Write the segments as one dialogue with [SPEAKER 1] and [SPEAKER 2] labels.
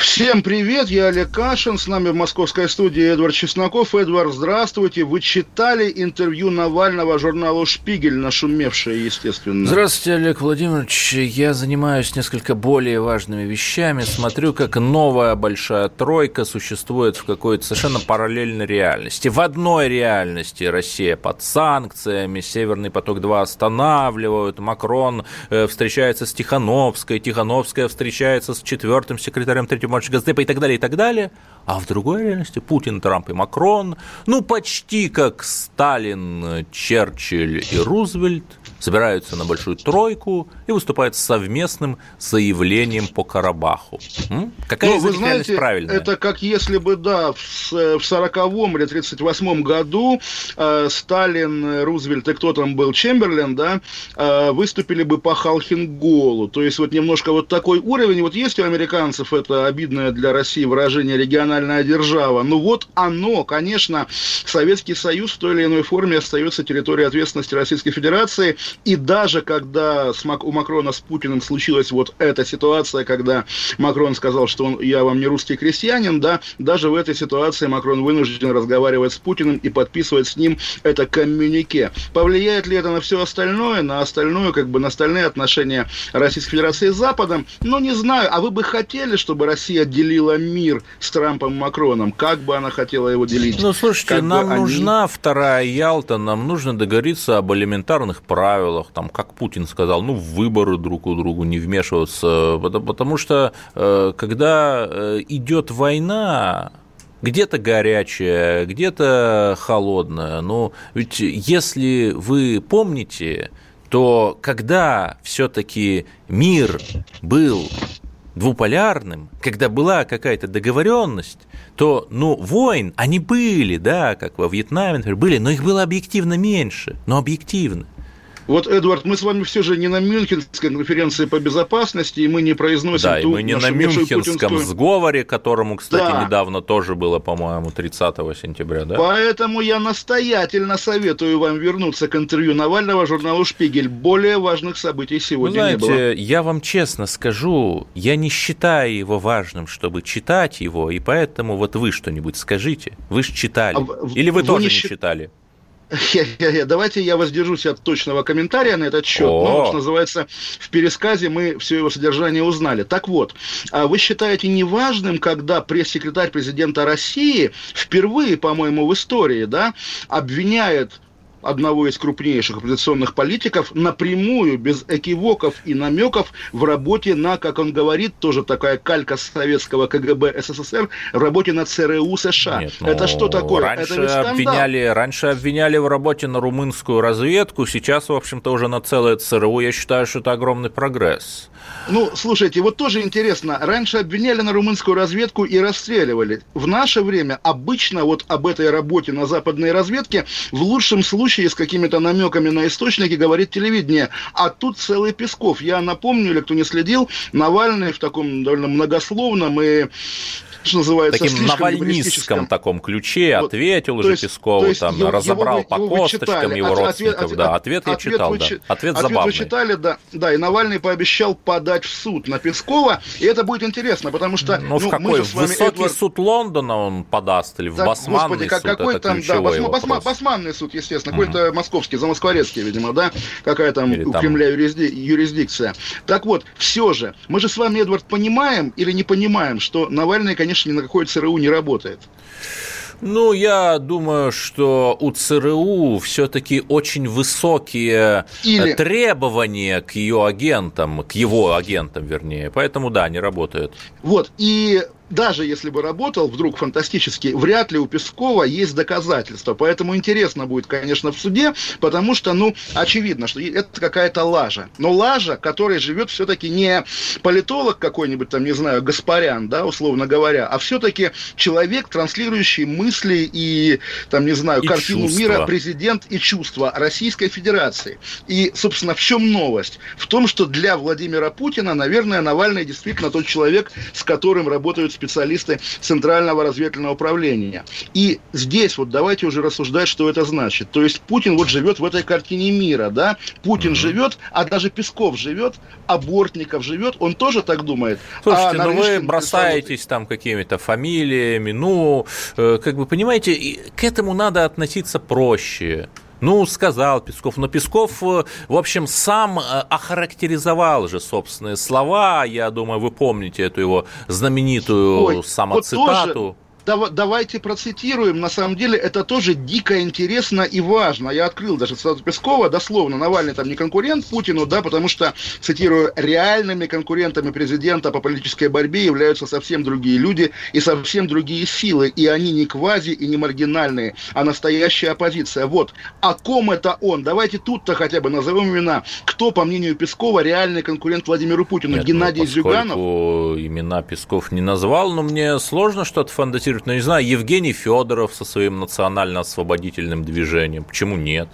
[SPEAKER 1] Всем привет, я Олег Кашин, с нами в московской студии Эдвард Чесноков. Эдвард, здравствуйте. Вы читали интервью Навального журналу «Шпигель», нашумевшее, естественно?
[SPEAKER 2] Здравствуйте, Олег Владимирович. Я занимаюсь несколько более важными вещами. Смотрю, как новая большая тройка существует в какой-то совершенно параллельной реальности. В одной реальности Россия под санкциями, Северный поток-2 останавливают, Макрон э, встречается с Тихановской, Тихановская встречается с четвертым секретарем третьего марша Газдепа и так далее, и так далее. А в другой реальности Путин, Трамп и Макрон, ну, почти как Сталин, Черчилль и Рузвельт, собираются на большую тройку и выступают с совместным заявлением по Карабаху. М? Какая
[SPEAKER 1] Ну,
[SPEAKER 2] из
[SPEAKER 1] вы знаете,
[SPEAKER 2] правильная?
[SPEAKER 1] это как если бы, да, в с- в 40-м или 38-м году э, Сталин, э, Рузвельт и кто там был, Чемберлен, да, э, выступили бы по Халхинголу. То есть вот немножко вот такой уровень. Вот есть у американцев это обидное для России выражение «региональная держава». Ну вот оно, конечно, Советский Союз в той или иной форме остается территорией ответственности Российской Федерации. И даже когда у Макрона с Путиным случилась вот эта ситуация, когда Макрон сказал, что он, я вам не русский крестьянин, да, даже в этой ситуации Макрон вынужден разговаривать с Путиным и подписывать с ним это коммюнике. Повлияет ли это на все остальное, на остальное, как бы на остальные отношения Российской Федерации с Западом? Ну, не знаю. А вы бы хотели, чтобы Россия делила мир с Трампом и Макроном? Как бы она хотела его делить?
[SPEAKER 2] Ну, слушайте,
[SPEAKER 1] Как
[SPEAKER 2] нам
[SPEAKER 1] они-
[SPEAKER 2] нужна вторая Ялта, нам нужно договориться об элементарных правилах, там, как Путин сказал, ну, в выборы друг у друга не вмешиваться, потому, что э, когда э, идет война, где-то горячая, где-то холодная, но ведь если вы помните, то когда все-таки мир был двуполярным, когда была какая-то договоренность, то, ну, войн, они были, да, как во Вьетнаме, например, были, но их было объективно меньше, но объективно.
[SPEAKER 1] Вот, Эдвард, мы с вами все же не на Мюнхенской конференции по безопасности, и мы не произносим
[SPEAKER 2] Да, и мы не на Мюнхенском
[SPEAKER 1] путинскую-
[SPEAKER 2] сговоре, которому, кстати,
[SPEAKER 1] Да.
[SPEAKER 2] недавно тоже было, по-моему, 30 сентября, да?
[SPEAKER 1] Поэтому я настоятельно советую вам вернуться к интервью Навального журналу «Шпигель». Более важных событий
[SPEAKER 2] Вы
[SPEAKER 1] сегодня не было.
[SPEAKER 2] знаете, я вам честно скажу, я не считаю его важным, чтобы читать его, и поэтому вот вы что-нибудь скажите. Вы же читали.
[SPEAKER 1] А
[SPEAKER 2] Или вы,
[SPEAKER 1] вы
[SPEAKER 2] тоже
[SPEAKER 1] не
[SPEAKER 2] не
[SPEAKER 1] счит-
[SPEAKER 2] читали?
[SPEAKER 1] Я- я- я- Давайте я воздержусь от точного комментария на этот счет.
[SPEAKER 2] О.
[SPEAKER 1] Но, что называется, в пересказе мы все его содержание узнали. Так вот, а вы считаете неважным, когда пресс-секретарь президента России впервые, по-моему, в истории, да, обвиняет одного из крупнейших оппозиционных политиков напрямую, без экивоков и намеков в работе на, как он говорит, тоже такая калька советского КГБ СССР, в работе на ЦРУ США.
[SPEAKER 2] Нет,
[SPEAKER 1] Это
[SPEAKER 2] ну,
[SPEAKER 1] что такое?
[SPEAKER 2] Раньше
[SPEAKER 1] Это ведь скандал.
[SPEAKER 2] обвиняли, раньше обвиняли в работе на румынскую разведку, сейчас, в общем-то, уже на целое ЦРУ. Я считаю, что это огромный прогресс.
[SPEAKER 1] Ну, слушайте, вот тоже интересно. Раньше обвиняли на румынскую разведку и расстреливали. В наше время обычно вот об этой работе на западной разведке в лучшем случае с какими-то намеками на источники говорит телевидение. А тут целый Песков. Я напомню, или кто не следил, Навальный в таком довольно многословном и что называется,
[SPEAKER 2] Таким навальнистском таком ключе
[SPEAKER 1] Вот,
[SPEAKER 2] ответил уже
[SPEAKER 1] есть-
[SPEAKER 2] Пескову,
[SPEAKER 1] есть
[SPEAKER 2] там,
[SPEAKER 1] его-
[SPEAKER 2] разобрал
[SPEAKER 1] его
[SPEAKER 2] по
[SPEAKER 1] его
[SPEAKER 2] косточкам его родственников.
[SPEAKER 1] ответ-
[SPEAKER 2] да, ответ я
[SPEAKER 1] ответ
[SPEAKER 2] читал,
[SPEAKER 1] вы
[SPEAKER 2] да. Ответ
[SPEAKER 1] Ответ
[SPEAKER 2] забавный.
[SPEAKER 1] вы читали, да. Да, и Навальный пообещал подать в суд на Пескова, и это будет интересно, потому что
[SPEAKER 2] Ну, в
[SPEAKER 1] мы
[SPEAKER 2] какой? В высокий
[SPEAKER 1] Эдвард,
[SPEAKER 2] суд Лондона он подаст или в
[SPEAKER 1] да,
[SPEAKER 2] басманный
[SPEAKER 1] господи,
[SPEAKER 2] суд?
[SPEAKER 1] какой
[SPEAKER 2] это
[SPEAKER 1] там, да, басма- басма- басманный суд, естественно, какой-то московский, замоскворецкий, видимо, да, какая там
[SPEAKER 2] Или
[SPEAKER 1] у
[SPEAKER 2] там-
[SPEAKER 1] Кремля юрисди- юрисдикция. Так вот, все же, мы же с вами, Эдвард, понимаем или не понимаем, что Навальный, конечно, ни на какой ЦРУ не работает.
[SPEAKER 2] Ну, я думаю, что у ЦРУ все-таки очень высокие
[SPEAKER 1] Или-
[SPEAKER 2] э, требования к ее агентам, к его агентам, вернее. Поэтому, да, не работают.
[SPEAKER 1] Вот, и даже если бы работал вдруг фантастически, вряд ли у Пескова есть доказательства. Поэтому интересно будет, конечно, в суде, потому что, ну, очевидно, что это какая-то лажа. Но лажа, которой живет все-таки не политолог какой-нибудь там, не знаю, Гаспарян, да, условно говоря, а все-таки человек, транслирующий мысли и, там, не знаю, и картину чувства. мира, президент и чувства Российской Федерации. И, собственно, в чем новость? В том, что для Владимира Путина, наверное, Навальный действительно тот человек, с которым работают специалисты Центрального разведывательного управления. И здесь вот давайте уже рассуждать, что это значит. То есть Путин вот живет в этой картине мира, да? Путин mm-hmm. живет, а даже Песков живет, а Бортников живет, он тоже так думает.
[SPEAKER 2] Слушайте, а ну вы бросаетесь там какими-то фамилиями, ну, э, как бы, понимаете, к этому надо относиться проще. Ну, сказал Песков. Но Песков, э, в общем, сам э, охарактеризовал же собственные слова. Я думаю, вы помните эту его знаменитую Ой, самоцитату. Вот
[SPEAKER 1] давайте процитируем. На самом деле это тоже дико интересно и важно. Я открыл даже цитату Пескова, дословно, Навальный там не конкурент Путину, да, потому что, цитирую, реальными конкурентами президента по политической борьбе являются совсем другие люди и совсем другие силы. И они не квази и не маргинальные, а настоящая оппозиция. Вот. О ком это он? Давайте тут-то хотя бы назовем имена. Кто, по мнению Пескова, реальный конкурент Владимиру Путину?
[SPEAKER 2] Нет,
[SPEAKER 1] Геннадий
[SPEAKER 2] ну,
[SPEAKER 1] Зюганов?
[SPEAKER 2] имена Песков не назвал, но мне сложно что-то фантазировать ну, не знаю, Евгений Федоров со своим национально-освободительным движением. Почему нет?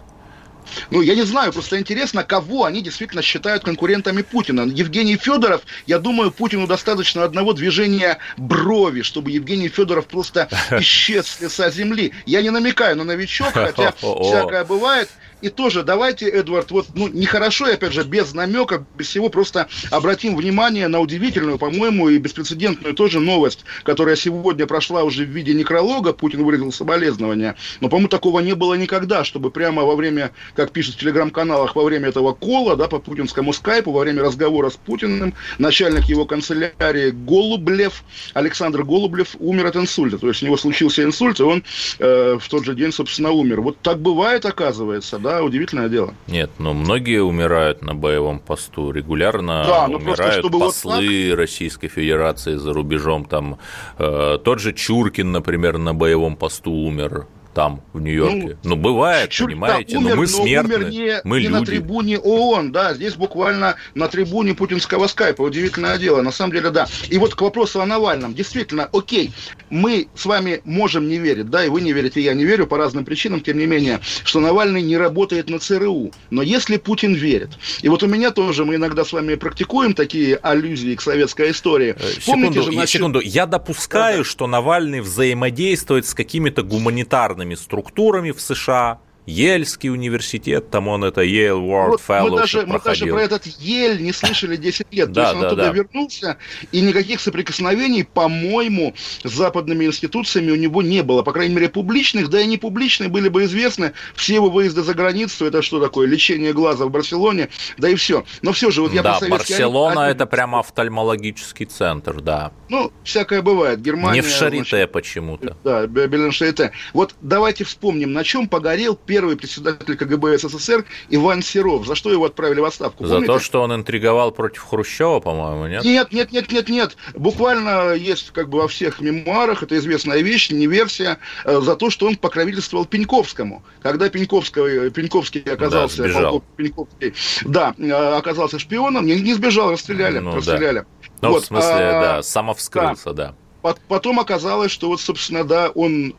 [SPEAKER 1] Ну, я не знаю, просто интересно, кого они действительно считают конкурентами Путина. Евгений Федоров, я думаю, Путину достаточно одного движения брови, чтобы Евгений Федоров просто исчез с лица земли. Я не намекаю на новичок, хотя всякое бывает. И тоже давайте, Эдвард, вот, ну, нехорошо, опять же, без намека, без всего, просто обратим внимание на удивительную, по-моему, и беспрецедентную тоже новость, которая сегодня прошла уже в виде некролога, Путин выразил соболезнования, но, по-моему, такого не было никогда, чтобы прямо во время, как пишут в телеграм-каналах, во время этого кола, да, по путинскому скайпу, во время разговора с Путиным, начальник его канцелярии Голублев, Александр Голублев, умер от инсульта, то есть у него случился инсульт, и он э, в тот же день, собственно, умер. Вот так бывает, оказывается, да, удивительное дело.
[SPEAKER 2] Нет, но многие умирают на боевом посту, регулярно да, ну умирают просто, послы вот Российской Федерации за рубежом, там э, тот же Чуркин, например, на боевом посту умер там, в Нью-Йорке. Ну, ну бывает, чуть, понимаете, умер, но мы смертны,
[SPEAKER 1] умер не,
[SPEAKER 2] мы
[SPEAKER 1] не
[SPEAKER 2] люди.
[SPEAKER 1] на трибуне ООН, да, здесь буквально на трибуне путинского скайпа, удивительное дело, на самом деле, да. И вот к вопросу о Навальном, действительно, окей, мы с вами можем не верить, да, и вы не верите, я не верю по разным причинам, тем не менее, что Навальный не работает на ЦРУ, но если Путин верит, и вот у меня тоже, мы иногда с вами практикуем такие аллюзии к советской истории.
[SPEAKER 2] Э, Помните секунду, же, насчет... секунду, я допускаю, да, да. что Навальный взаимодействует с какими-то гуманитарными структурами в США, Ельский университет, там он это Yale World вот Fellowship мы даже,
[SPEAKER 1] мы даже про этот Ель не слышали 10 лет. То есть он да, оттуда да. вернулся, и никаких соприкосновений, по-моему, с западными институциями у него не было. По крайней мере, публичных, да и не публичные были бы известны. Все его выезды за границу, это что такое? Лечение глаза в Барселоне, да и все. Но все же, вот я
[SPEAKER 2] да, Барселона – это прямо офтальмологический центр, да.
[SPEAKER 1] Ну, всякое бывает. Германия...
[SPEAKER 2] Не в Шарите почему-то.
[SPEAKER 1] Да, Берлин Шарите. Вот давайте вспомним, на чем погорел первый первый председатель КГБ СССР Иван Серов. За что его отправили в отставку?
[SPEAKER 2] За Помните? то, что он интриговал против Хрущева, по-моему, нет?
[SPEAKER 1] Нет, нет, нет, нет, нет. Буквально есть как бы во всех мемуарах, это известная вещь, не версия, э, за то, что он покровительствовал Пеньковскому. Когда Пеньковский, Пеньковский оказался, да, сбежал. Пеньковский, да, э, оказался шпионом, не, не сбежал, расстреляли, ну, расстреляли. Да.
[SPEAKER 2] Ну, вот, в смысле, а, да, самовскрылся, да.
[SPEAKER 1] да. Потом оказалось, что вот, собственно, да, он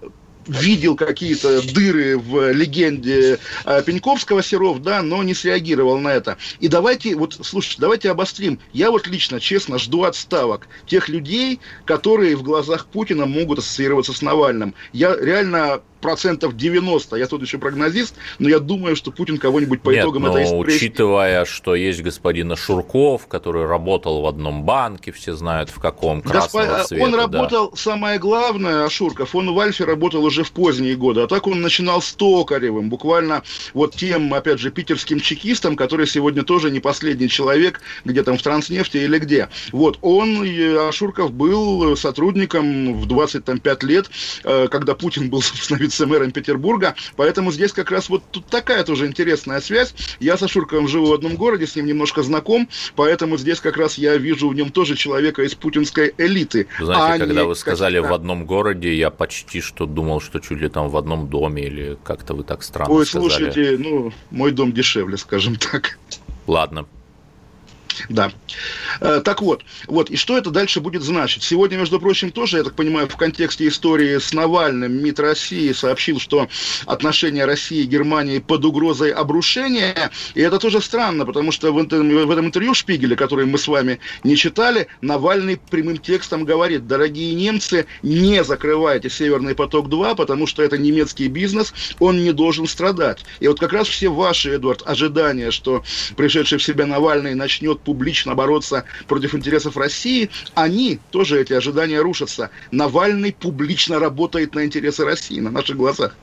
[SPEAKER 1] видел какие-то дыры в легенде э, Пеньковского Серов, да, но не среагировал на это. И давайте, вот, слушайте, давайте обострим. Я вот лично, честно, жду отставок тех людей, которые в глазах Путина могут ассоциироваться с Навальным. Я реально процентов 90, я тут еще прогнозист, но я думаю, что Путин кого-нибудь по Нет, итогам
[SPEAKER 2] но
[SPEAKER 1] этой
[SPEAKER 2] истории... учитывая, что есть господин Шурков, который работал в одном банке, все знают в каком, красного Госп... цвета.
[SPEAKER 1] Он работал, да. самое главное, Ашурков, он в Альфе работал уже в поздние годы, а так он начинал с Токаревым, буквально вот тем, опять же, питерским чекистом, который сегодня тоже не последний человек, где там в Транснефти или где. Вот, он, Ашурков, был сотрудником в 25 лет, э, когда Путин был, собственно, вице-мэром Петербурга. Поэтому здесь как раз вот тут такая тоже интересная связь. Я со Шурковым живу в одном городе, с ним немножко знаком, поэтому здесь как раз я вижу в нем тоже человека из путинской элиты.
[SPEAKER 2] Знаете, а когда вы сказали в одном городе, я почти что думал, что чуть ли там в одном доме или как-то вы так странно
[SPEAKER 1] Ой,
[SPEAKER 2] сказали.
[SPEAKER 1] слушайте, ну, мой дом дешевле, скажем так.
[SPEAKER 2] Ладно.
[SPEAKER 1] Да. Э, так вот, вот, и что это дальше будет значить? Сегодня, между прочим, тоже, я так понимаю, в контексте истории с Навальным МИД России сообщил, что отношения России и Германии под угрозой обрушения, и это тоже странно, потому что в в этом интервью Шпигеля, который мы с вами не читали, Навальный прямым текстом говорит, дорогие немцы, не закрывайте Северный поток-2, потому что это немецкий бизнес, он не должен страдать. И вот как раз все ваши, Эдвард, ожидания, что пришедший в себя Навальный начнет публично бороться против интересов России, они, тоже эти ожидания рушатся. Навальный публично работает на интересы России на наших глазах.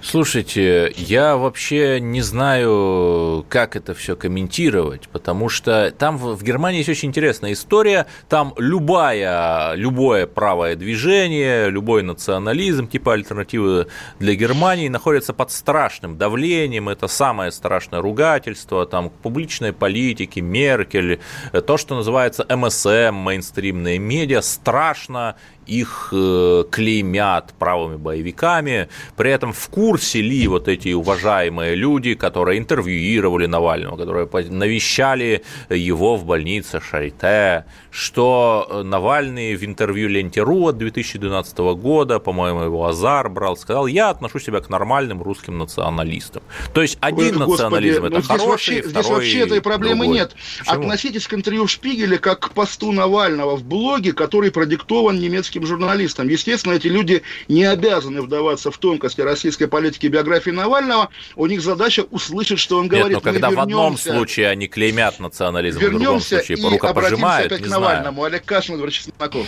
[SPEAKER 2] Слушайте, я вообще не знаю, как это все комментировать, потому что там в Германии есть очень интересная история. Там любая, любое правое движение, любой национализм, типа альтернативы для Германии, находится под страшным давлением. Это самое страшное ругательство, там, публичной политики, Меркель, то, что называется МСМ, мейнстримные медиа, страшно их э, клеймят правыми боевиками, при этом в курсе ли вот эти уважаемые люди, которые интервьюировали Навального, которые навещали его в больнице Шарите, что э, Навальный в интервью Ленте.ру от 2012 года, по-моему, его Азар брал, сказал, я отношу себя к нормальным русским националистам. То есть один Ой, национализм Господи, это
[SPEAKER 1] здесь хороший, вообще, Здесь вообще этой проблемы другой. нет. Почему? Относитесь к интервью в Шпигеле как к посту Навального в блоге, который продиктован немецким российским журналистам. Естественно, эти люди не обязаны вдаваться в тонкости российской политики и биографии Навального. У них задача услышать, что он говорит.
[SPEAKER 2] Нет, но когда в одном случае они клеймят национализм, в другом случае по рукопожимают,
[SPEAKER 1] опять не к Навальному. Знаю. Олег Кашин, Эдвард Чесноков.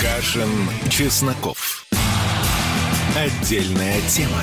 [SPEAKER 3] Кашин, Чесноков. Отдельная тема.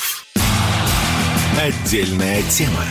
[SPEAKER 3] Отдельная тема.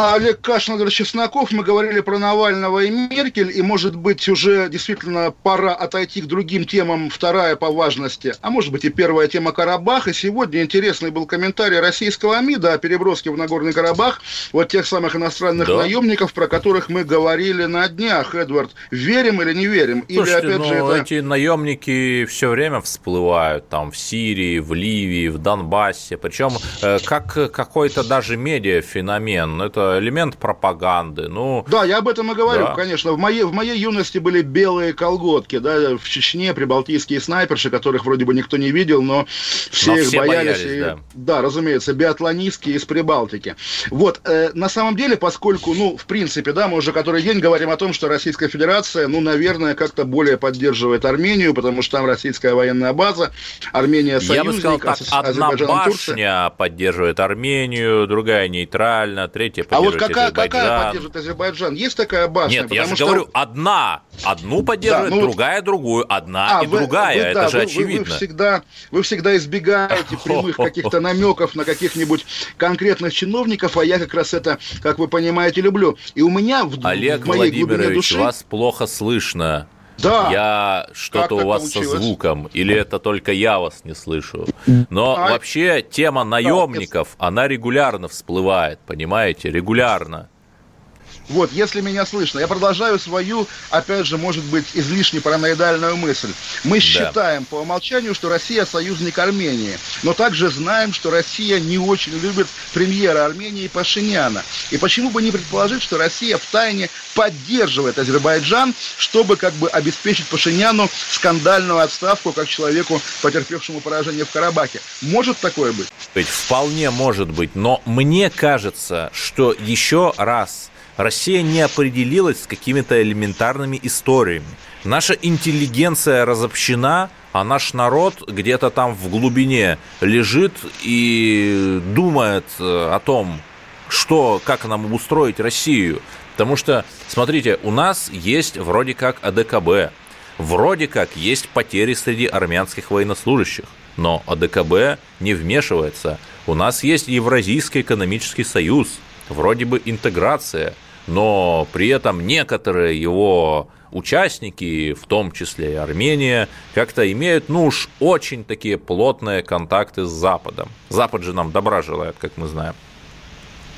[SPEAKER 1] А Олег Кашин, Игорь Чесноков, мы говорили про Навального и Меркель, и, может быть, уже действительно пора отойти к другим темам, вторая по важности, а может быть и первая тема Карабаха. Сегодня интересный был комментарий российского МИДа о переброске в Нагорный Карабах вот тех самых иностранных да. наемников, про которых мы говорили на днях. Эдвард, верим или не верим?
[SPEAKER 2] Слушайте, или, опять ну, же, это... эти наемники все время всплывают там в Сирии, в Ливии, в Донбассе, причем э, как какой-то даже медиафеномен. Это элемент пропаганды. Ну,
[SPEAKER 1] да, я об этом и говорю, да. конечно. В моей, в моей юности были белые колготки, да, в Чечне прибалтийские снайперши, которых вроде бы никто не видел, но все но их все боялись. боялись и, да. да, разумеется, биатлонистки из Прибалтики. Вот, э, на самом деле, поскольку, ну, в принципе, да, мы уже который день говорим о том, что Российская Федерация, ну, наверное, как-то более поддерживает Армению, потому что там российская военная база, Армения союзник,
[SPEAKER 2] Я бы сказал так, одна башня Турция. поддерживает Армению, другая нейтрально, третья
[SPEAKER 1] а вот какая, какая поддерживает Азербайджан? Есть такая башня?
[SPEAKER 2] Нет, я же что... говорю, одна. Одну поддерживает, да, ну, другая другую. Одна а, и вы, другая. Вы, Это да, же вы, очевидно.
[SPEAKER 1] Вы, вы, всегда, вы всегда избегаете прямых каких-то намеков на каких-нибудь конкретных чиновников, а я как раз это, как вы понимаете, люблю. И у меня в,
[SPEAKER 2] Олег
[SPEAKER 1] в моей Владимирович,
[SPEAKER 2] души... вас плохо слышно. Да. Я что-то у вас получилось? со звуком, или это только я вас не слышу. Но а... вообще тема наемников, она регулярно всплывает, понимаете, регулярно.
[SPEAKER 1] Вот, если меня слышно, я продолжаю свою, опять же, может быть, излишне параноидальную мысль. Мы да. считаем по умолчанию, что Россия союзник Армении, но также знаем, что Россия не очень любит премьера Армении Пашиняна. И почему бы не предположить, что Россия в тайне поддерживает Азербайджан, чтобы как бы обеспечить Пашиняну скандальную отставку как человеку, потерпевшему поражение в Карабахе. Может такое быть?
[SPEAKER 2] Вполне может быть, но мне кажется, что еще раз Россия не определилась с какими-то элементарными историями. Наша интеллигенция разобщена, а наш народ где-то там в глубине лежит и думает э, о том, что, как нам обустроить Россию. Потому что, смотрите, у нас есть вроде как АДКБ, вроде как есть потери среди армянских военнослужащих, но АДКБ не вмешивается. У нас есть Евразийский экономический союз, вроде бы интеграция, но при этом некоторые его участники, в том числе и Армения, как-то имеют, ну уж очень такие плотные контакты с Западом. Запад же нам добра желает, как мы знаем.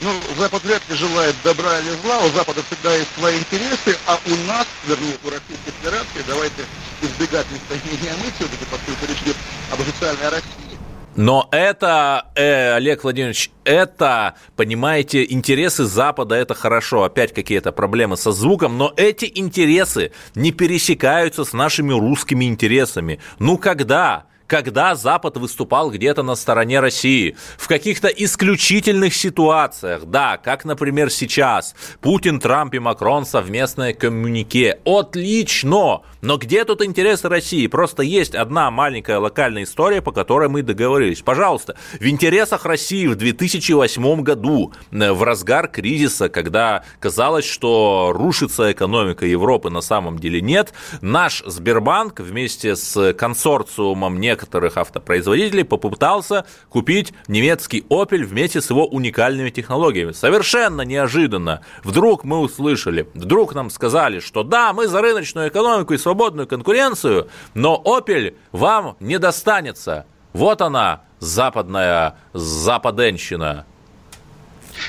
[SPEAKER 1] Ну, Запад вряд ли желает добра или зла, у Запада всегда есть свои интересы, а у нас, вернее, у Российской Федерации, давайте избегать местоимения мы все-таки, поскольку речь идет об официальной России,
[SPEAKER 2] но это, э, Олег Владимирович, это, понимаете, интересы Запада, это хорошо. Опять какие-то проблемы со звуком, но эти интересы не пересекаются с нашими русскими интересами. Ну когда? когда Запад выступал где-то на стороне России, в каких-то исключительных ситуациях, да, как, например, сейчас, Путин, Трамп и Макрон совместное коммунике, отлично, но где тут интересы России? Просто есть одна маленькая локальная история, по которой мы договорились. Пожалуйста, в интересах России в 2008 году, э, в разгар кризиса, когда казалось, что рушится экономика Европы, на самом деле нет, наш Сбербанк вместе с консорциумом некоторых автопроизводителей попытался купить немецкий Opel вместе с его уникальными технологиями. Совершенно неожиданно. Вдруг мы услышали, вдруг нам сказали, что да, мы за рыночную экономику и свободную конкуренцию, но Opel вам не достанется. Вот она, западная западенщина.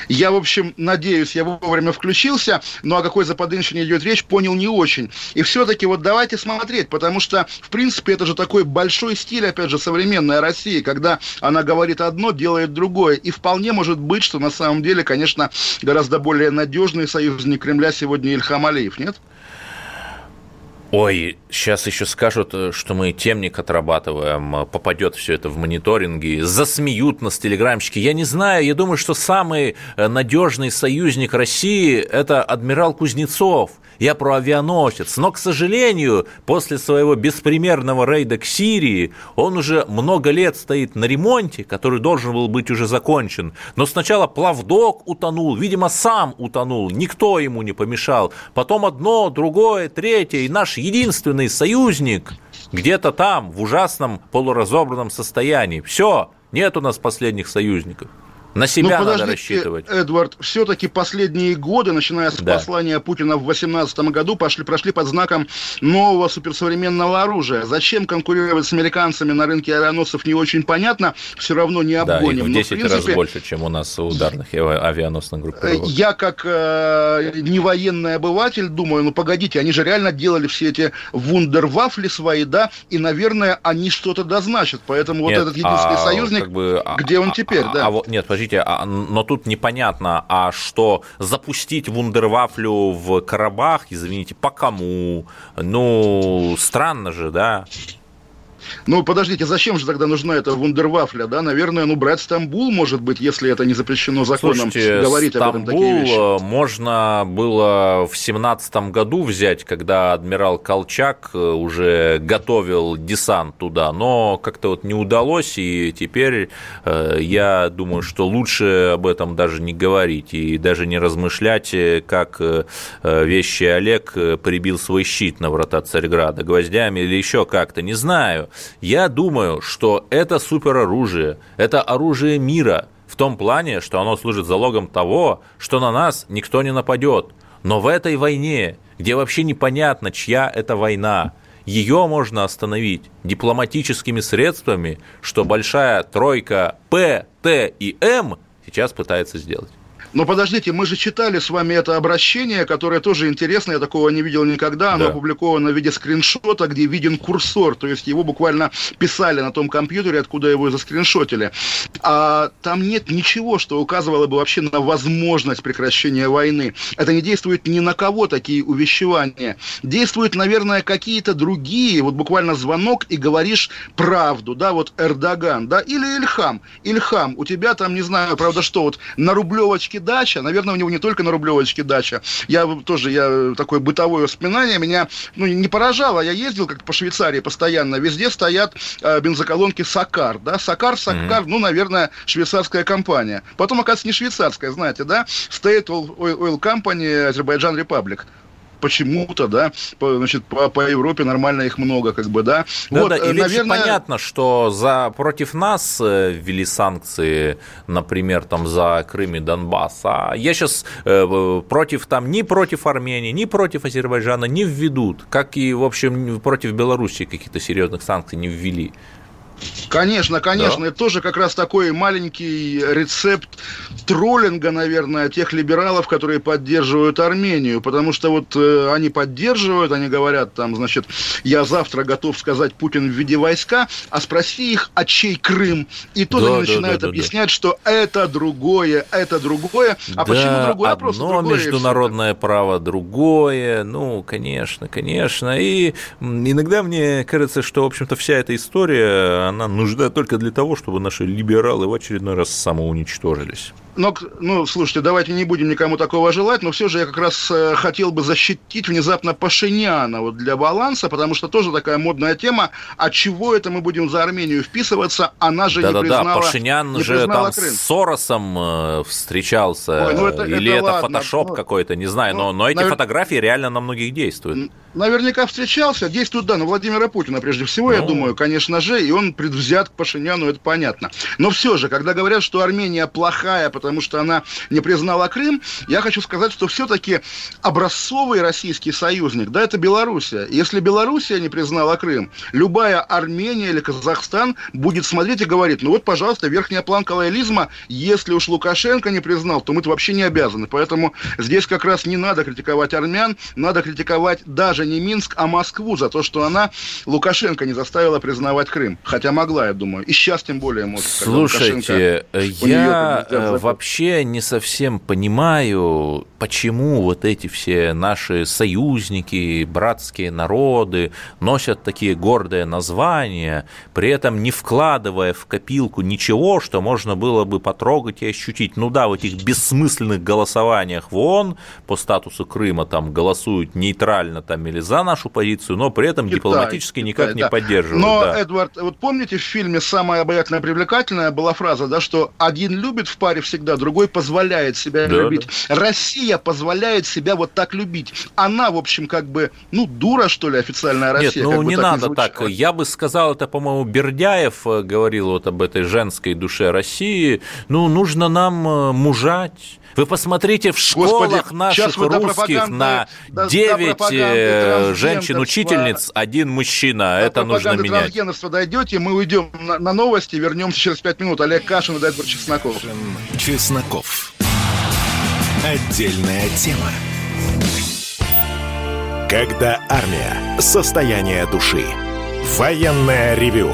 [SPEAKER 1] Я, в общем, надеюсь, я вовремя включился, но о какой западенщине идет речь, понял не очень. И все-таки вот давайте смотреть, потому что, в принципе, это же такой большой стиль, опять же, современная Россия, когда она говорит одно, делает другое. И вполне может быть, что на самом деле, конечно, гораздо более надежный союзник Кремля сегодня Ильхам Алиев, нет?
[SPEAKER 2] Ой, сейчас еще скажут, э, что мы темник отрабатываем, э, попадет все это в мониторинги, засмеют нас телеграмщики. Я не знаю, я думаю, что самый э, надежный союзник России – это адмирал Кузнецов – я про авианосец. Но, к сожалению, после своего беспримерного рейда к Сирии он уже много лет стоит на ремонте, который должен был быть уже закончен. Но сначала плавдок утонул, видимо, сам утонул, никто ему не помешал. Потом одно, другое, третье, и наш единственный союзник где-то там, в ужасном полуразобранном состоянии. Все, нет у нас последних союзников. На себя ну, надо рассчитывать.
[SPEAKER 1] Эдвард, все-таки последние годы, начиная с да. послания Путина в 2018 году, пошли, прошли под знаком нового суперсовременного оружия. Зачем конкурировать с американцами на рынке авианосцев, не очень понятно. Все равно не обгоним. Да, их
[SPEAKER 2] в 10 Но, в принципе, раз больше, чем у нас ударных авианосных группировок.
[SPEAKER 1] Я, как э, не военный обыватель, думаю, ну погодите, они же реально делали все эти вундервафли свои, да, и, наверное, они что-то дозначат. Поэтому нет, вот этот единственный а, союзник, как бы, где он а, теперь, а, да?
[SPEAKER 2] А, нет, подождите, а, но тут непонятно, а что запустить вундервафлю в Карабах, извините, по кому? Ну, странно же, да?
[SPEAKER 1] Ну, подождите, зачем же тогда нужна эта вундервафля, да? Наверное, ну, брать Стамбул, может быть, если это не запрещено законом,
[SPEAKER 2] Слушайте, говорить Стамбул об этом такие вещи. можно было в семнадцатом году взять, когда адмирал Колчак э, уже готовил десант туда, но как-то вот не удалось, и теперь э, я думаю, что лучше об этом даже не говорить и даже не размышлять, э, как э, вещи Олег прибил свой щит на врата Царьграда гвоздями или еще как-то, не знаю. Я думаю, что это супероружие, это оружие мира, в том плане, что оно служит залогом того, что на нас никто не нападет. Но в этой войне, где вообще непонятно, чья это война, ее можно остановить дипломатическими средствами, что большая тройка П, Т и М сейчас пытается сделать.
[SPEAKER 1] Но подождите, мы же читали с вами это обращение, которое тоже интересно, я такого не видел никогда. Оно да. опубликовано в виде скриншота, где виден курсор, то есть его буквально писали на том компьютере, откуда его заскриншотили. А там нет ничего, что указывало бы вообще на возможность прекращения войны. Это не действует ни на кого такие увещевания. Действуют, наверное, какие-то другие, вот буквально звонок и говоришь правду, да, вот Эрдоган, да, или Ильхам. Ильхам, у тебя там, не знаю, правда, что, вот на Рублевочке дача, наверное, у него не только на Рублевочке дача. Я тоже, я такое бытовое воспоминание, меня ну, не поражало. Я ездил как по Швейцарии постоянно, везде стоят э, бензоколонки Сакар, да, Сакар, Сакар, mm-hmm. ну, наверное, швейцарская компания. Потом, оказывается, не швейцарская, знаете, да, State Oil, Oil Company, Азербайджан Republic почему-то, да, по, значит, по, по Европе нормально их много, как бы, да.
[SPEAKER 2] Да, вот, да, и наверное... понятно, что за, против нас э, ввели санкции, например, там за Крым и Донбасс, а я сейчас э, против там, ни против Армении, ни против Азербайджана не введут, как и, в общем, против Белоруссии каких-то серьезных санкций не ввели.
[SPEAKER 1] Конечно, конечно, да. это тоже как раз такой маленький рецепт троллинга, наверное, тех либералов, которые поддерживают Армению, потому что вот э, они поддерживают, они говорят там, значит, я завтра готов сказать Путин введи войска, а спроси их, а чей Крым? И тут да, они начинают да, да, объяснять, да. что это другое, это другое, а
[SPEAKER 2] да, почему другое? Одно просто другое. международное право другое, ну, конечно, конечно, и иногда мне кажется, что, в общем-то, вся эта история, она нужна только для того, чтобы наши либералы в очередной раз самоуничтожились.
[SPEAKER 1] Но, ну, слушайте, давайте не будем никому такого желать, но все же я как раз э, хотел бы защитить внезапно Пашиняна вот для баланса, потому что тоже такая модная тема, а чего это мы будем за Армению вписываться, она же да, не да, признала
[SPEAKER 2] Да, Пашинян
[SPEAKER 1] не
[SPEAKER 2] же там Крым. с Соросом э, встречался, Ой, ну это, или это, это фотошоп ну, какой-то, не знаю, ну, но, но эти навер... фотографии реально на многих действуют.
[SPEAKER 1] Наверняка встречался, действует, да, на Владимира Путина прежде всего, ну... я думаю, конечно же, и он предвзят к Пашиняну, это понятно. Но все же, когда говорят, что Армения плохая, потому что она не признала Крым, я хочу сказать, что все-таки образцовый российский союзник, да, это Белоруссия. Если Белоруссия не признала Крым, любая Армения или Казахстан будет смотреть и говорить, ну вот, пожалуйста, верхняя планка лоялизма, если уж Лукашенко не признал, то мы-то вообще не обязаны. Поэтому здесь как раз не надо критиковать армян, надо критиковать даже не Минск, а Москву за то, что она Лукашенко не заставила признавать Крым. Хотя могла, я думаю. И сейчас тем более может.
[SPEAKER 2] Слушайте, я вообще не совсем понимаю, почему вот эти все наши союзники, братские народы носят такие гордые названия, при этом не вкладывая в копилку ничего, что можно было бы потрогать и ощутить. Ну да, в этих бессмысленных голосованиях в ООН по статусу Крыма там голосуют нейтрально там или за нашу позицию, но при этом Китай, дипломатически Китай, никак да. не поддерживают.
[SPEAKER 1] Но, да. Эдвард, вот помните в фильме самая обаятельная привлекательная была фраза, да, что один любит в паре всегда, другой позволяет себя да, любить. Да. Россия позволяет себя вот так любить. Она, в общем, как бы, ну, дура, что ли, официальная Россия.
[SPEAKER 2] Нет, ну, не надо не так. Я бы сказал, это, по-моему, Бердяев э, говорил вот об этой женской душе России. Ну, нужно нам э, мужать вы посмотрите в школах Господи, наших русских на 9 э, женщин-учительниц, один мужчина. До Это нужно менять.
[SPEAKER 1] трансгендерства дойдете, мы уйдем на, на новости, вернемся через 5 минут. Олег Кашин и Эдвард Чесноков.
[SPEAKER 3] Чесноков. Отдельная тема. Когда армия. Состояние души. Военное ревю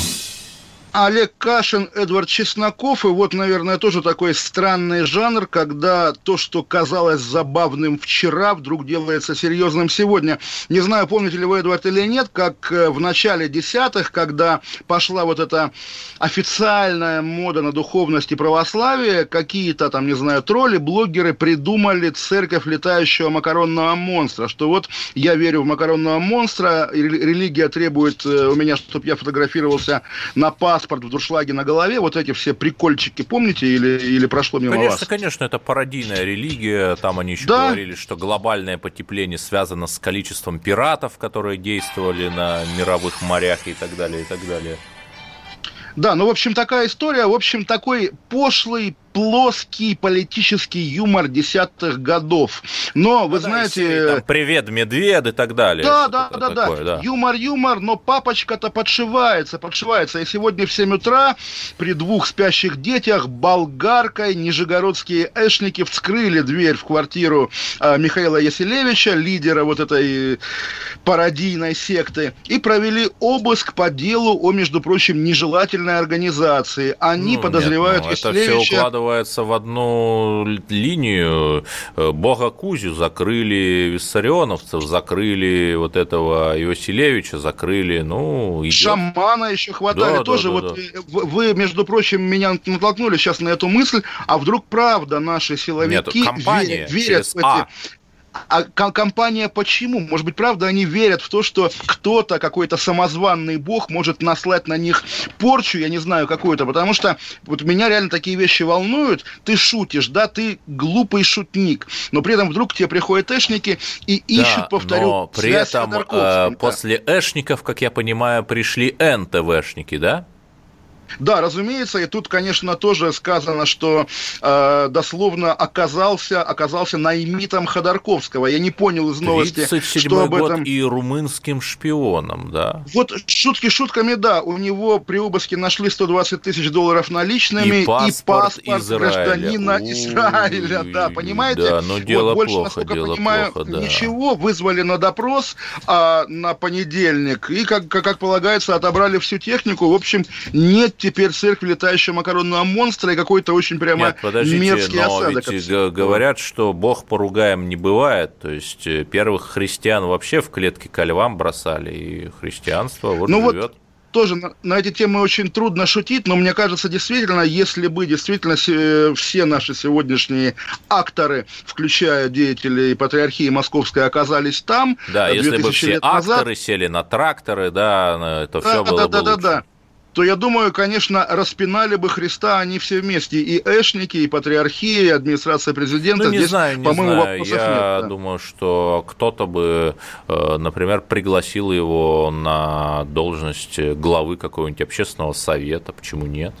[SPEAKER 1] Олег Кашин, Эдвард Чесноков. И вот, наверное, тоже такой странный жанр, когда то, что казалось забавным вчера, вдруг делается серьезным сегодня. Не знаю, помните ли вы, Эдвард, или нет, как э, в начале десятых, когда пошла вот эта официальная мода на духовность и православие, какие-то там, не знаю, тролли, блогеры придумали церковь летающего макаронного монстра, что вот я верю в макаронного монстра, религия требует э, у меня, чтобы я фотографировался на пас паспорт в дуршлаге на голове, вот эти все прикольчики, помните, или, или прошло мимо
[SPEAKER 2] конечно,
[SPEAKER 1] вас?
[SPEAKER 2] Конечно, это пародийная религия, там они еще да. говорили, что глобальное потепление связано с количеством пиратов, которые действовали на мировых морях и так далее, и так далее.
[SPEAKER 1] Да, ну, в общем, такая история, в общем, такой пошлый, плоский политический юмор десятых годов. Но, вы ну, знаете...
[SPEAKER 2] Да, там, Привет, медведь и так далее.
[SPEAKER 1] Да, да, да, такое, да. Юмор, юмор, но папочка-то подшивается, подшивается. И сегодня в 7 утра при двух спящих детях болгаркой нижегородские эшники вскрыли дверь в квартиру э, Михаила Яселевича, лидера вот этой пародийной секты, и провели обыск по делу о, между прочим, нежелательной организации. Они ну, подозревают нет, ну, Яселевича
[SPEAKER 2] укладывается в одну линию. Э, Бога Кузю закрыли виссарионовцев, закрыли вот этого Иосилевича, закрыли, ну...
[SPEAKER 1] Идет. Шамана еще хватали да, тоже. Да, да, вот да. Э, вы, между прочим, меня натолкнули сейчас на эту мысль, а вдруг правда наши силовики
[SPEAKER 2] Нет, компания
[SPEAKER 1] верят в эти... А а компания почему? Может быть, правда, они верят в то, что кто-то, какой-то самозванный бог может наслать на них порчу, я не знаю, какую-то, потому что вот меня реально такие вещи волнуют. Ты шутишь, да, ты глупый шутник, но при этом вдруг к тебе приходят эшники и ищут, да, повторю,
[SPEAKER 2] но при этом э, после эшников, как я понимаю, пришли НТВшники, да?
[SPEAKER 1] Да, разумеется, и тут, конечно, тоже сказано, что э, дословно оказался, оказался наймитом Ходорковского. Я не понял из новости, что об этом...
[SPEAKER 2] год и румынским шпионом, да.
[SPEAKER 1] Вот шутки шутками, да, у него при обыске нашли 120 тысяч долларов наличными
[SPEAKER 2] и паспорт, и паспорт
[SPEAKER 1] гражданина Израиля, да, понимаете?
[SPEAKER 2] Да, но дело вот, больше, плохо, насколько дело
[SPEAKER 1] понимаю,
[SPEAKER 2] плохо, да.
[SPEAKER 1] ничего, вызвали на допрос а, на понедельник, и, как, как, как полагается, отобрали всю технику, в общем, нет теперь церковь летающего макаронного монстра и какой-то очень прямо Нет, подождите, мерзкий но осадок.
[SPEAKER 2] Ведь говорят, что Бог поругаем не бывает. То есть э, первых христиан вообще в клетки ко львам бросали, и христианство вот ну живет. Вот
[SPEAKER 1] тоже на, на эти темы очень трудно шутить, но мне кажется, действительно, если бы действительно э, все наши сегодняшние акторы, включая деятелей патриархии московской, оказались там,
[SPEAKER 2] да, если бы все акторы назад, сели на тракторы, да, это все да, было
[SPEAKER 1] да,
[SPEAKER 2] бы
[SPEAKER 1] да,
[SPEAKER 2] лучше.
[SPEAKER 1] да, да то я думаю, конечно, распинали бы Христа они все вместе. И эшники, и патриархия, и администрация президента.
[SPEAKER 2] Ну, не Здесь, знаю, не по-моему, знаю. Я нет, да. думаю, что кто-то бы, э, например, пригласил его на должность главы какого-нибудь общественного совета. Почему нет?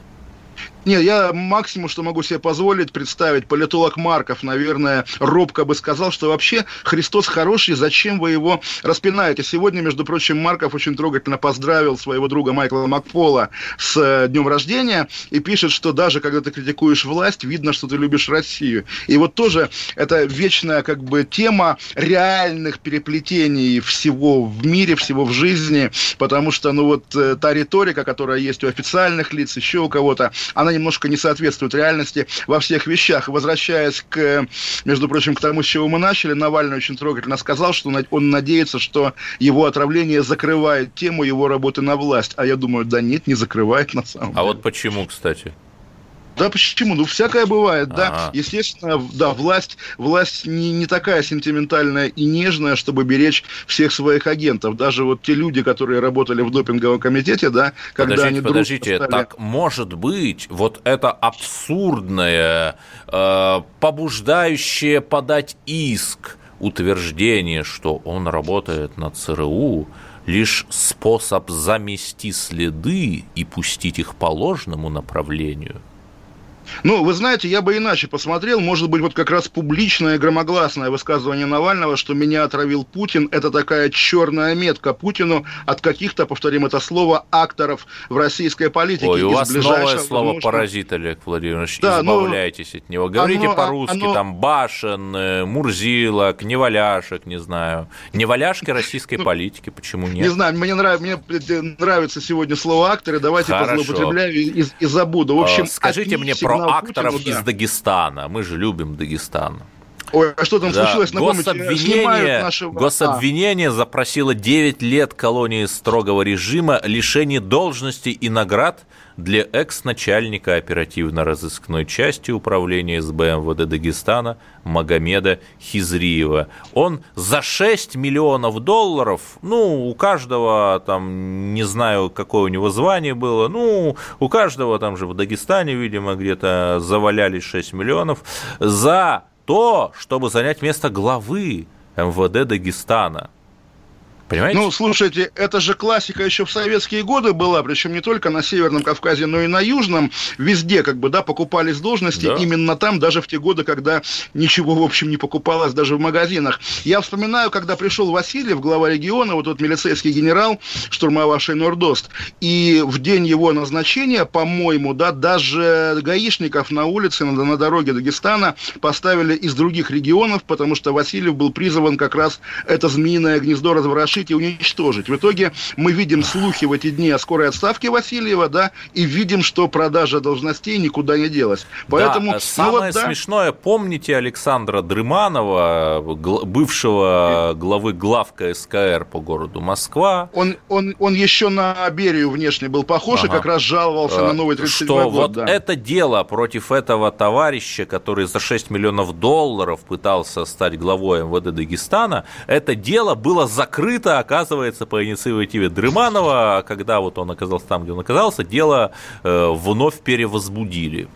[SPEAKER 1] Нет, я максимум, что могу себе позволить представить, политолог Марков, наверное, робко бы сказал, что вообще Христос хороший, зачем вы его распинаете? Сегодня, между прочим, Марков очень трогательно поздравил своего друга Майкла Макпола с э, днем рождения и пишет, что даже когда ты критикуешь власть, видно, что ты любишь Россию. И вот тоже это вечная как бы тема реальных переплетений всего в мире, всего в жизни, потому что, ну вот, э, та риторика, которая есть у официальных лиц, еще у кого-то, она немножко не соответствует реальности во всех вещах. Возвращаясь к, между прочим, к тому, с чего мы начали, Навальный очень трогательно сказал, что он надеется, что его отравление закрывает тему его работы на власть. А я думаю, да нет, не закрывает на самом
[SPEAKER 2] а деле. А вот почему, кстати?
[SPEAKER 1] Да почему? Ну, всякое бывает, да. А-а. Естественно, да, власть, власть не, не такая сентиментальная и нежная, чтобы беречь всех своих агентов. Даже вот те люди, которые работали в допинговом комитете, да, когда
[SPEAKER 2] подождите,
[SPEAKER 1] они
[SPEAKER 2] Подождите, стали... так может быть, вот это абсурдное, э, побуждающее подать иск утверждение, что он работает на ЦРУ, лишь способ замести следы и пустить их по ложному направлению –
[SPEAKER 1] ну, вы знаете, я бы иначе посмотрел. Может быть, вот как раз публичное громогласное высказывание Навального, что меня отравил Путин, это такая черная метка Путину от каких-то, повторим это слово, акторов в российской политике.
[SPEAKER 2] Ой, у вас новое слово может... «паразит», Олег Владимирович, да, избавляйтесь от него. Говорите оно, по-русски, оно... там, Башен, э, Мурзилок, Неваляшек, не знаю. Неваляшки российской ну, политики, почему нет?
[SPEAKER 1] Не знаю, мне, нрав... мне нравится сегодня слово «акторы», давайте Хорошо. позлоупотребляю и, и забуду. В общем,
[SPEAKER 2] Скажите мне про акторов Путину, из да. Дагестана. Мы же любим Дагестан.
[SPEAKER 1] Ой, а что там да. случилось? Напомните,
[SPEAKER 2] гособвинение, нашего... гособвинение а. запросило 9 лет колонии строгого режима, лишение должности и наград для экс-начальника оперативно-розыскной части управления СБ МВД Дагестана Магомеда Хизриева. Он за 6 миллионов долларов, ну, у каждого там, не знаю, какое у него звание было, ну, у каждого там же в Дагестане, видимо, где-то завалялись 6 миллионов, за то, чтобы занять место главы МВД Дагестана.
[SPEAKER 1] Понимаете? Ну, слушайте, это же классика еще в советские годы была, причем не только на Северном Кавказе, но и на Южном. Везде, как бы, да, покупались должности да. именно там, даже в те годы, когда ничего, в общем, не покупалось даже в магазинах. Я вспоминаю, когда пришел Васильев, глава региона, вот тот милицейский генерал, штурмовавший Нордост, и в день его назначения, по-моему, да, даже гаишников на улице, на, на дороге Дагестана поставили из других регионов, потому что Васильев был призван как раз это змеиное гнездо разворошить разрушить и уничтожить. В итоге мы видим слухи в эти дни о скорой отставке Васильева, да, и видим, что продажа должностей никуда не делась. Поэтому,
[SPEAKER 2] да, самое ну, вот, да. смешное, помните Александра Дрыманова, бывшего главы главка СКР по городу Москва?
[SPEAKER 1] Он, он, он еще на Берию внешне был похож ага. и как раз жаловался а, на новый 37
[SPEAKER 2] что
[SPEAKER 1] год.
[SPEAKER 2] вот
[SPEAKER 1] да.
[SPEAKER 2] это дело против этого товарища, который за 6 миллионов долларов пытался стать главой МВД Дагестана, это дело было закрыто это, оказывается, по инициативе Дрыманова, когда вот он оказался там, где он оказался, дело э, вновь перевозбудили.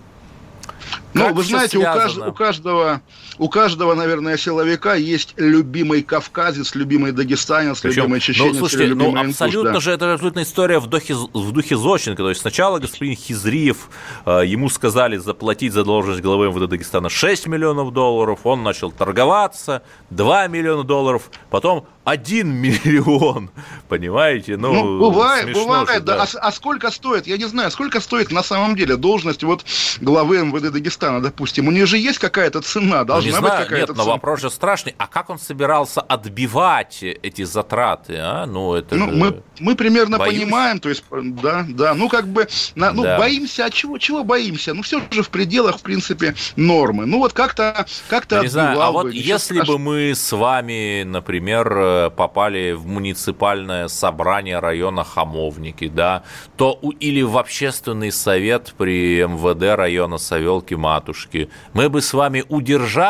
[SPEAKER 1] Ну, вы знаете, у, кажд, у, каждого, у каждого, наверное, силовика есть любимый кавказец, любимый дагестанец, Причем, любимый чеченец.
[SPEAKER 2] Ну, слушайте, ну, абсолютно да. же это абсолютно история в духе, в духе Зощенко. То есть сначала господин Хизриев, э, ему сказали заплатить за должность главы МВД Дагестана 6 миллионов долларов, он начал торговаться, 2 миллиона долларов, потом 1 миллион, понимаете?
[SPEAKER 1] Ну, ну бывает, бывает, же, да. да. А, а сколько стоит, я не знаю, сколько стоит на самом деле должность вот главы МВД Дагестана? Допустим, у нее же есть какая-то цена,
[SPEAKER 2] ну, должна ну, быть какая-то нет, цена. но вопрос же страшный. А как он собирался отбивать эти затраты? А? Ну, это
[SPEAKER 1] ну, же... мы, мы примерно Боюсь. понимаем, то есть, да, да, ну, как бы, на, ну, да. боимся, а чего, чего боимся? Ну, все же в пределах, в принципе, нормы. Ну, вот как-то как
[SPEAKER 2] не знаю, а вот если страшно. бы мы с вами, например, э, попали в муниципальное собрание района Хамовники, да, то или в общественный совет при МВД района Савелки-Ма матушки, мы бы с вами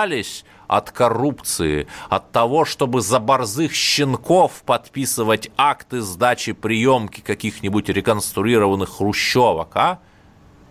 [SPEAKER 2] удержались от коррупции, от того, чтобы за борзых щенков подписывать акты сдачи приемки каких-нибудь реконструированных хрущевок, а?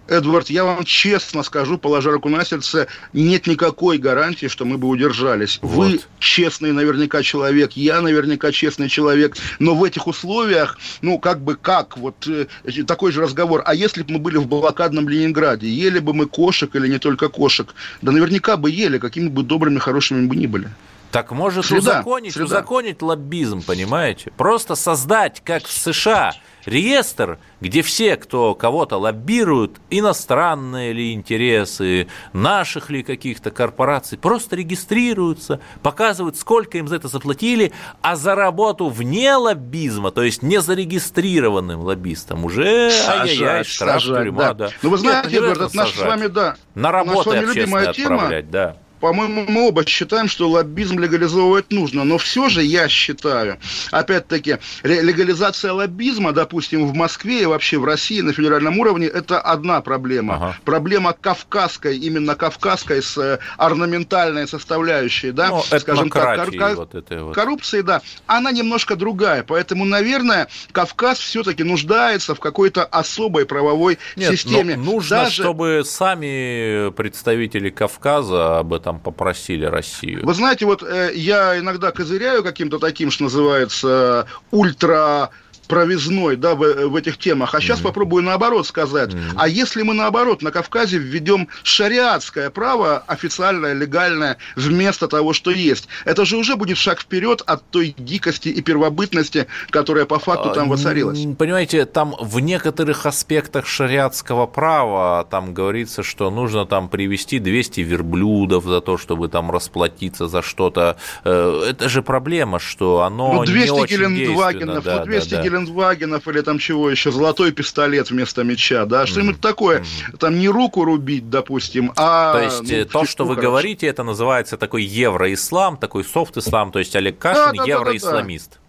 [SPEAKER 1] Эдвард, я вам честно скажу, положа руку на сердце, нет никакой гарантии, что мы бы удержались. Вот. Вы честный наверняка человек, я наверняка честный человек, но в этих условиях, ну, как бы как, вот э, такой же разговор, а если бы мы были в блокадном Ленинграде, ели бы мы кошек или не только кошек? Да наверняка бы ели, какими бы добрыми, хорошими бы ни были.
[SPEAKER 2] Так может среда, узаконить, среда. узаконить лоббизм, понимаете? Просто создать, как в США, реестр, где все, кто кого-то лоббируют, иностранные ли интересы, наших ли каких-то корпораций, просто регистрируются, показывают, сколько им за это заплатили, а за работу вне лоббизма, то есть не зарегистрированным лоббистам, уже ай-яй-яй, штраф, тюрьма, да. да.
[SPEAKER 1] Ну, вы знаете, Нет, Эдвард, это наша с вами, да,
[SPEAKER 2] на работу общественные отправлять, да
[SPEAKER 1] по-моему, мы оба считаем, что лоббизм легализовывать нужно. Но все же я считаю, опять-таки, легализация лоббизма, допустим, в Москве и вообще в России на федеральном уровне, это одна проблема. Ага. Проблема кавказской, именно кавказской с э, орнаментальной составляющей, да, ну, скажем так, кор- вот вот. коррупции, да, она немножко другая. Поэтому, наверное, Кавказ все-таки нуждается в какой-то особой правовой Нет, системе.
[SPEAKER 2] нужно, Даже... чтобы сами представители Кавказа об этом там попросили Россию?
[SPEAKER 1] Вы знаете, вот э, я иногда козыряю каким-то таким, что называется, ультра провизной да, в, в этих темах. А сейчас mm-hmm. попробую наоборот сказать. Mm-hmm. А если мы наоборот на Кавказе введем шариатское право, официальное, легальное, вместо того, что есть, это же уже будет шаг вперед от той дикости и первобытности, которая по факту там воцарилась.
[SPEAKER 2] Понимаете, там в некоторых аспектах шариатского права там говорится, что нужно там привести 200 верблюдов за то, чтобы там расплатиться за что-то. Э, это же проблема, что оно ну, 200 не очень
[SPEAKER 1] Гелендвагенов, да, 200 да, да Гелендвагенов или там чего еще, золотой пистолет вместо меча, да, что-нибудь такое. Там не руку рубить, допустим, а...
[SPEAKER 2] То есть
[SPEAKER 1] ну,
[SPEAKER 2] то,
[SPEAKER 1] фишку,
[SPEAKER 2] что вы
[SPEAKER 1] короче.
[SPEAKER 2] говорите, это называется такой евроислам, такой софт-ислам, то есть Олег Кашин
[SPEAKER 1] да, да,
[SPEAKER 2] евроисламист.
[SPEAKER 1] Я- да,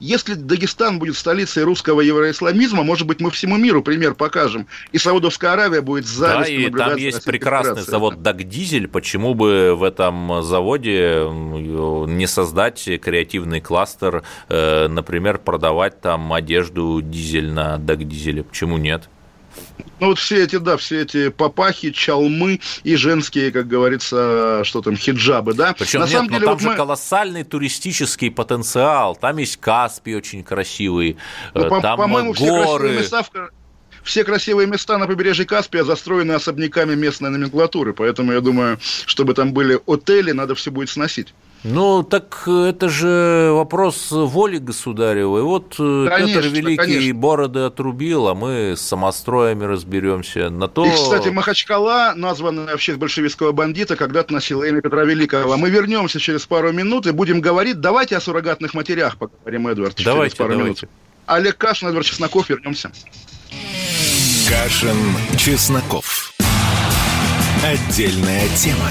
[SPEAKER 1] если Дагестан будет столицей русского евроисламизма, может быть, мы всему миру пример покажем. И Саудовская Аравия будет
[SPEAKER 2] Да,
[SPEAKER 1] завистью
[SPEAKER 2] и там
[SPEAKER 1] за
[SPEAKER 2] есть прекрасный завод Дагдизель. Почему бы в этом заводе не создать креативный кластер, э, например, продавать там одежду дизель на Дагдизеле? Почему нет?
[SPEAKER 1] Ну вот все эти, да, все эти папахи, чалмы и женские, как говорится, что там, хиджабы, да.
[SPEAKER 2] Причем
[SPEAKER 1] На
[SPEAKER 2] нет,
[SPEAKER 1] самом
[SPEAKER 2] но
[SPEAKER 1] деле,
[SPEAKER 2] там
[SPEAKER 1] вот
[SPEAKER 2] же
[SPEAKER 1] мы-
[SPEAKER 2] колоссальный туристический потенциал. Там есть Каспий очень красивый,
[SPEAKER 1] ну,
[SPEAKER 2] э,
[SPEAKER 1] по-
[SPEAKER 2] там
[SPEAKER 1] по-моему, все красивые
[SPEAKER 2] горы.
[SPEAKER 1] места в все красивые места на побережье Каспия застроены особняками местной номенклатуры, поэтому я думаю, чтобы там были отели, надо все будет сносить.
[SPEAKER 2] Ну, так это же вопрос воли государевой. Вот э,
[SPEAKER 1] Конечно,
[SPEAKER 2] Петр Великий
[SPEAKER 1] конечно.
[SPEAKER 2] бороды отрубил, а мы с самостроями разберемся. На то...
[SPEAKER 1] И, кстати, Махачкала, названная в честь большевистского бандита, когда-то носила имя Петра Великого. Мы вернемся через пару минут и будем говорить. Давайте о суррогатных матерях поговорим, Эдвард, через
[SPEAKER 2] Давайте,
[SPEAKER 1] пару
[SPEAKER 2] давайте.
[SPEAKER 1] минут. Олег Кашин, Эдвард Чесноков, вернемся.
[SPEAKER 3] Кашин, Чесноков. Отдельная тема.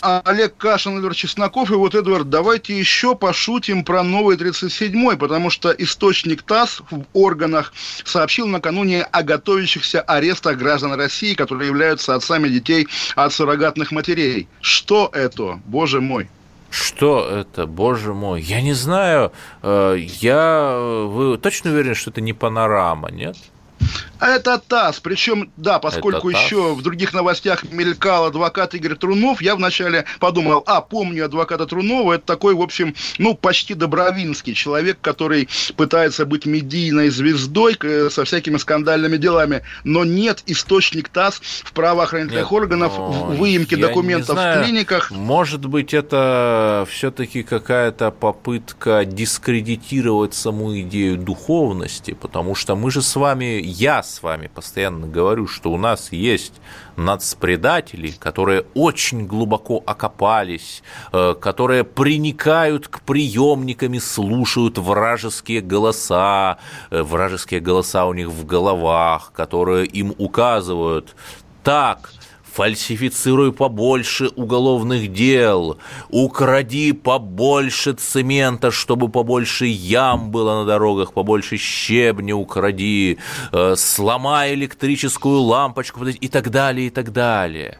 [SPEAKER 1] Олег Кашин, Эдвард Чесноков. И вот, Эдвард, давайте еще пошутим про новый 37-й, потому что источник ТАСС в органах сообщил накануне о готовящихся арестах граждан России, которые являются отцами детей от суррогатных матерей. Что это, боже мой?
[SPEAKER 2] Что это, боже мой? Я не знаю. э, Я... Вы точно уверены, что это не панорама, нет?
[SPEAKER 1] Это ТАСС, причем, да, поскольку
[SPEAKER 2] Это ТАСС.
[SPEAKER 1] еще в других новостях мелькал адвокат Игорь Трунов, я вначале подумал, а, помню адвоката Трунова, это такой, в общем, ну, почти добровинский человек, который пытается быть медийной звездой э, со всякими скандальными делами, но нет, источник ТАСС в правоохранительных
[SPEAKER 2] Нет,
[SPEAKER 1] органов,
[SPEAKER 2] но
[SPEAKER 1] в выемке документов
[SPEAKER 2] знаю.
[SPEAKER 1] в клиниках.
[SPEAKER 2] Может быть, это все-таки какая-то попытка дискредитировать саму идею духовности, потому что мы же с вами, я с вами постоянно говорю, что у нас есть нацпредатели, которые очень глубоко окопались, э, которые приникают к приемникам и слушают вражеские голоса, э, вражеские голоса у них в головах, которые им указывают, так, фальсифицируй побольше уголовных дел, укради побольше цемента, чтобы побольше ям было на дорогах, побольше щебня укради, э, сломай электрическую лампочку и так далее, и так далее.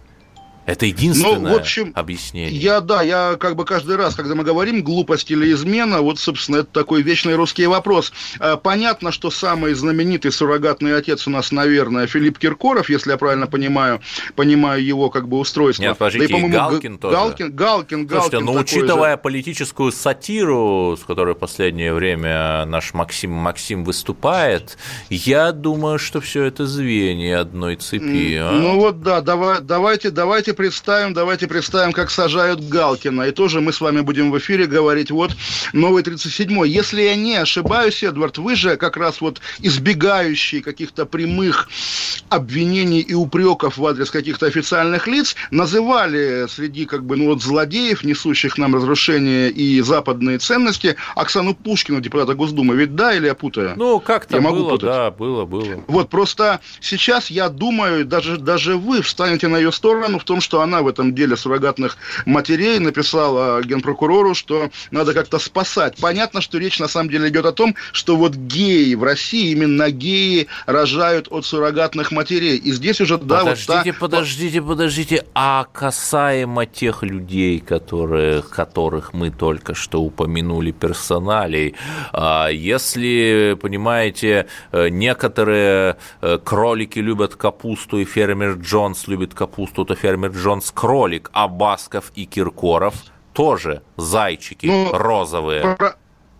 [SPEAKER 2] Это единственное
[SPEAKER 1] Ну, в общем,
[SPEAKER 2] объяснение.
[SPEAKER 1] Я, да, я как бы каждый раз, когда мы говорим глупость или измена, вот, собственно, это такой вечный русский вопрос. Э, Понятно, что самый знаменитый суррогатный отец у нас, наверное, Филипп Киркоров, если я правильно понимаю, понимаю его как бы устройство.
[SPEAKER 2] Нет, подождите, и
[SPEAKER 1] по-моему,
[SPEAKER 2] Галкин тоже.
[SPEAKER 1] Галкин, Галкин, Галкин.
[SPEAKER 2] Слушайте, ну,
[SPEAKER 1] такой
[SPEAKER 2] учитывая
[SPEAKER 1] же.
[SPEAKER 2] политическую сатиру, с которой в последнее время наш Максим Максим выступает, я думаю, что все это звенья одной цепи. а?
[SPEAKER 1] Ну вот да, давай, давайте, давайте представим, давайте представим, как сажают Галкина. И тоже мы с вами будем в эфире говорить, вот, новый 37-й. Если я не ошибаюсь, Эдвард, вы же как раз вот избегающий каких-то прямых обвинений и упреков в адрес каких-то официальных лиц, называли среди как бы, ну вот, злодеев, несущих нам разрушение и западные ценности, Оксану Пушкину, депутата Госдумы. Ведь да, или я путаю?
[SPEAKER 2] Ну, как-то
[SPEAKER 1] Я могу
[SPEAKER 2] было,
[SPEAKER 1] путать.
[SPEAKER 2] да, было, было.
[SPEAKER 1] Вот просто сейчас я думаю, даже, даже вы встанете на ее сторону в том, что она в этом деле суррогатных матерей написала генпрокурору, что надо как-то спасать. Понятно, что речь на самом деле идет о том, что вот геи в России, именно геи рожают от суррогатных матерей. И здесь уже, да,
[SPEAKER 2] подождите,
[SPEAKER 1] вот та...
[SPEAKER 2] подождите, подождите. А касаемо тех людей, которые, которых мы только что упомянули персоналей, а если, понимаете, э, некоторые э, кролики любят капусту, и фермер Джонс любит капусту, то фермер Джонс кролик, а Басков и Киркоров тоже зайчики
[SPEAKER 1] Ну,
[SPEAKER 2] розовые.
[SPEAKER 1] Про-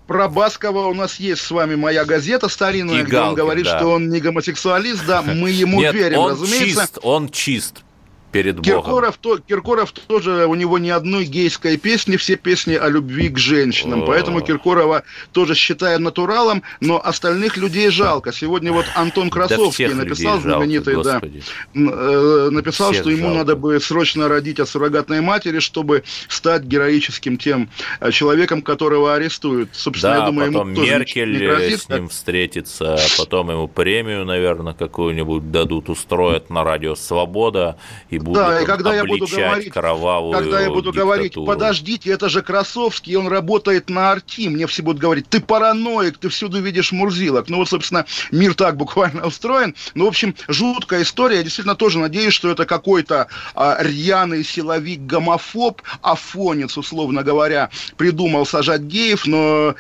[SPEAKER 1] про Баскова у нас есть с вами моя газета старинная,
[SPEAKER 2] И
[SPEAKER 1] где он
[SPEAKER 2] Галкин,
[SPEAKER 1] говорит,
[SPEAKER 2] да.
[SPEAKER 1] что он не гомосексуалист, да, мы ему
[SPEAKER 2] Нет,
[SPEAKER 1] верим,
[SPEAKER 2] он
[SPEAKER 1] разумеется.
[SPEAKER 2] чист, он чист перед Богом.
[SPEAKER 1] Киркоров, то, Киркоров тоже, у него ни одной гейской песни, все песни о любви к женщинам.
[SPEAKER 2] О.
[SPEAKER 1] Поэтому Киркорова тоже считаем натуралом, но остальных людей жалко. Сегодня вот Антон Красовский написал
[SPEAKER 2] жалко,
[SPEAKER 1] знаменитый, да, э, написал,
[SPEAKER 2] Всех
[SPEAKER 1] что ему
[SPEAKER 2] жалко.
[SPEAKER 1] надо бы срочно родить от суррогатной матери, чтобы стать героическим тем э, человеком, которого арестуют. Собственно,
[SPEAKER 2] Да,
[SPEAKER 1] я думаю,
[SPEAKER 2] потом
[SPEAKER 1] ему тоже
[SPEAKER 2] Меркель
[SPEAKER 1] не грозит,
[SPEAKER 2] с ним встретится, потом ему премию, наверное, какую-нибудь дадут, устроят на радио «Свобода» и будут
[SPEAKER 1] Да, и когда я буду говорить,
[SPEAKER 2] кровавую
[SPEAKER 1] когда я буду говорить,
[SPEAKER 2] диктатуру.
[SPEAKER 1] подождите, это же Красовский, он работает на арти, мне все будут говорить, ты параноик, ты всюду видишь мурзилок. Ну вот, собственно, мир так буквально устроен. Ну, в общем, жуткая история. Я действительно тоже надеюсь, что это какой-то а, рьяный силовик-гомофоб, афонец, условно говоря, придумал сажать геев, но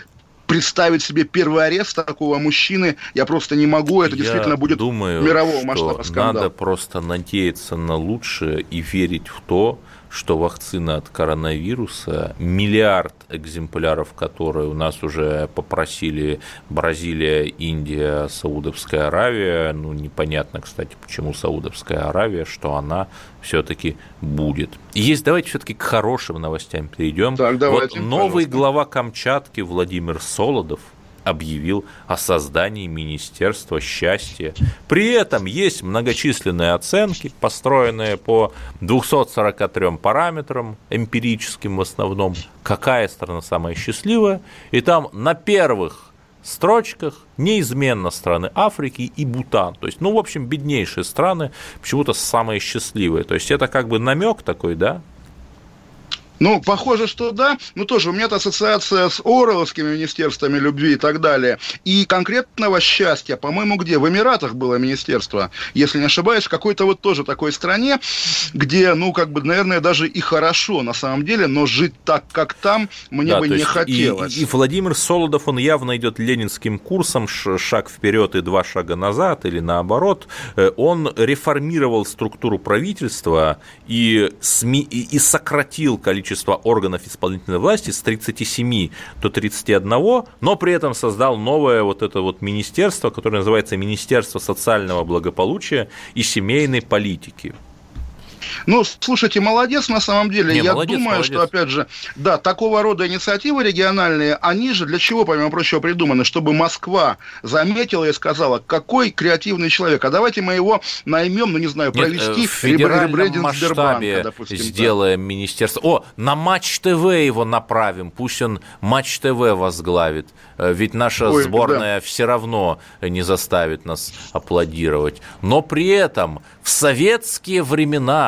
[SPEAKER 1] представить себе первый арест такого мужчины я просто не могу. Это
[SPEAKER 2] Я
[SPEAKER 1] действительно будет
[SPEAKER 2] думаю,
[SPEAKER 1] мирового масштаба скандал.
[SPEAKER 2] Надо просто надеяться на лучшее и верить в то, что вакцина от коронавируса, миллиард экземпляров, которые у нас уже попросили Бразилия, Индия, Саудовская Аравия, ну непонятно, кстати, почему Саудовская Аравия, что она все-таки будет. Есть, давайте все-таки к хорошим новостям перейдем.
[SPEAKER 1] Так, давайте,
[SPEAKER 2] вот новый
[SPEAKER 1] пожалуйста.
[SPEAKER 2] глава Камчатки Владимир Солодов объявил о создании Министерства счастья. При этом есть многочисленные оценки, построенные по 243 параметрам, эмпирическим в основном, какая страна самая счастливая. И там на первых строчках неизменно страны Африки и Бутан. То есть, ну, в общем, беднейшие страны почему-то самые счастливые. То есть, это как бы намек такой, да?
[SPEAKER 1] Ну, похоже, что да. Но тоже у меня-то ассоциация с Орловскими министерствами любви и так далее. И конкретного счастья, по-моему, где? В Эмиратах было министерство, если не ошибаюсь, в какой-то вот тоже такой стране, где, ну, как бы, наверное, даже и хорошо на самом деле, но жить так, как там, мне
[SPEAKER 2] Да,
[SPEAKER 1] бы не хотелось.
[SPEAKER 2] И, и Владимир Солодов, он явно идет ленинским курсом, шаг вперед и два шага назад, или наоборот. Э, Он реформировал структуру правительства и, СМИ, и, и сократил количество органов исполнительной власти с 37 до 31, но при этом создал новое вот это вот министерство, которое называется Министерство социального благополучия и семейной политики.
[SPEAKER 1] Ну, слушайте, молодец на самом деле.
[SPEAKER 2] Не,
[SPEAKER 1] Я
[SPEAKER 2] молодец,
[SPEAKER 1] думаю,
[SPEAKER 2] молодец.
[SPEAKER 1] что, опять же, да, такого рода инициативы региональные, они же для чего, помимо прочего, придуманы? Чтобы Москва заметила и сказала, какой креативный человек, а давайте мы его наймем, ну, не знаю,
[SPEAKER 2] Нет,
[SPEAKER 1] провести
[SPEAKER 2] э, в федеральном масштабе
[SPEAKER 1] допустим. да.
[SPEAKER 2] сделаем министерство. О, на Матч ТВ его направим, пусть он Матч ТВ возглавит. Э, Ведь наша
[SPEAKER 1] Ой,
[SPEAKER 2] сборная все равно не заставит нас аплодировать. Но при этом в советские времена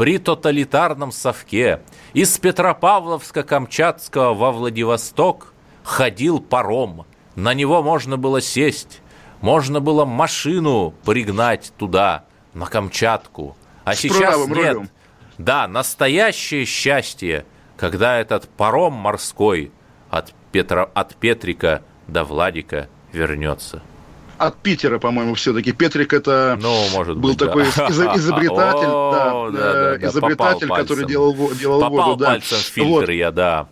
[SPEAKER 2] при тоталитарном совке из Петропавловска-Камчатского во Владивосток ходил паром. На него можно было сесть, можно было машину пригнать туда, на Камчатку. А
[SPEAKER 1] С
[SPEAKER 2] сейчас нет.
[SPEAKER 1] рулем.
[SPEAKER 2] Да, настоящее счастье, когда этот паром морской от, Петра, от Петрика до Владика вернется.
[SPEAKER 1] От Питера, по-моему, все-таки. Петрик это
[SPEAKER 2] Ну, может
[SPEAKER 1] был
[SPEAKER 2] быть, да.
[SPEAKER 1] такой из- изобретатель,
[SPEAKER 2] О,
[SPEAKER 1] да,
[SPEAKER 2] да, да,
[SPEAKER 1] э,
[SPEAKER 2] да,
[SPEAKER 1] изобретатель,
[SPEAKER 2] попал
[SPEAKER 1] который
[SPEAKER 2] пальцем.
[SPEAKER 1] делал, делал
[SPEAKER 2] Попал
[SPEAKER 1] воду. Да.
[SPEAKER 2] пальцем в фильтр
[SPEAKER 1] Вот.
[SPEAKER 2] я, да.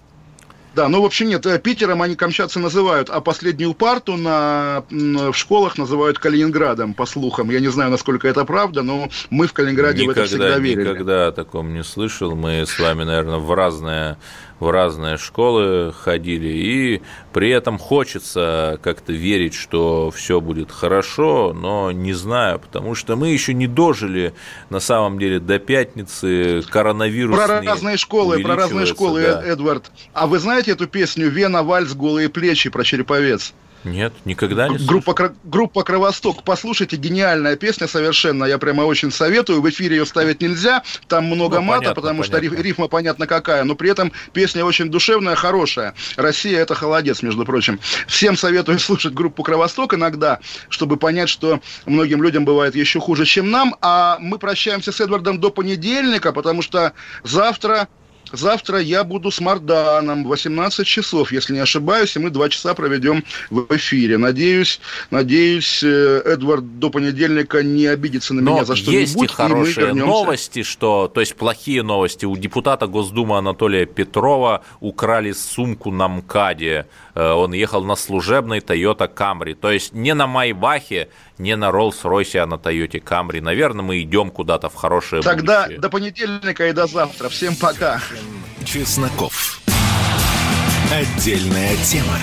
[SPEAKER 1] Да, ну, в общем, нет, э, Питером они камчатцы называют, а последнюю парту на, в школах называют Калининградом, по слухам. Я не знаю, насколько это правда, но мы в Калининграде в это всегда
[SPEAKER 2] Никогда,
[SPEAKER 1] верили.
[SPEAKER 2] никогда о таком не слышал. Мы с вами, наверное, в разные, в разные школы ходили, и при этом хочется как-то верить, что все будет хорошо, но не знаю, потому что мы еще не дожили на самом деле до пятницы коронавирус.
[SPEAKER 1] Про разные школы, про разные школы,
[SPEAKER 2] да.
[SPEAKER 1] Эд- Эдвард. А вы знаете эту песню «Вена, вальс, голые плечи» про Череповец?
[SPEAKER 2] Нет, никогда не слышал.
[SPEAKER 1] Группа, Кра- группа «Кровосток». Послушайте, гениальная песня совершенно. Я прямо очень советую. В эфире ее ставить нельзя. Там много
[SPEAKER 2] Ну,
[SPEAKER 1] мата,
[SPEAKER 2] понятно,
[SPEAKER 1] потому что
[SPEAKER 2] понятно.
[SPEAKER 1] риф- рифма понятно какая. Но при этом песня очень душевная, хорошая. Россия – это холодец, между прочим. Всем советую слушать группу «Кровосток» иногда, чтобы понять, что многим людям бывает еще хуже, чем нам. А мы прощаемся с Эдвардом до понедельника, потому что завтра Завтра я буду с Марданом в 18 часов, если не ошибаюсь, и мы два часа проведем в эфире. Надеюсь, надеюсь, э, Эдвард до понедельника не обидится на
[SPEAKER 2] Но
[SPEAKER 1] меня за что-нибудь.
[SPEAKER 2] есть и хорошие новости, что, то есть плохие новости. У депутата Госдумы Анатолия Петрова украли сумку на МКАДе. Э, он ехал на служебной Toyota Camry. То есть не на Майбахе, не на Роллс-Ройсе, а на Toyota Camry. Наверное, мы идем куда-то в хорошее
[SPEAKER 1] Тогда
[SPEAKER 2] будущее.
[SPEAKER 1] до понедельника и до завтра. Всем пока.
[SPEAKER 3] Чесноков. Отдельная тема.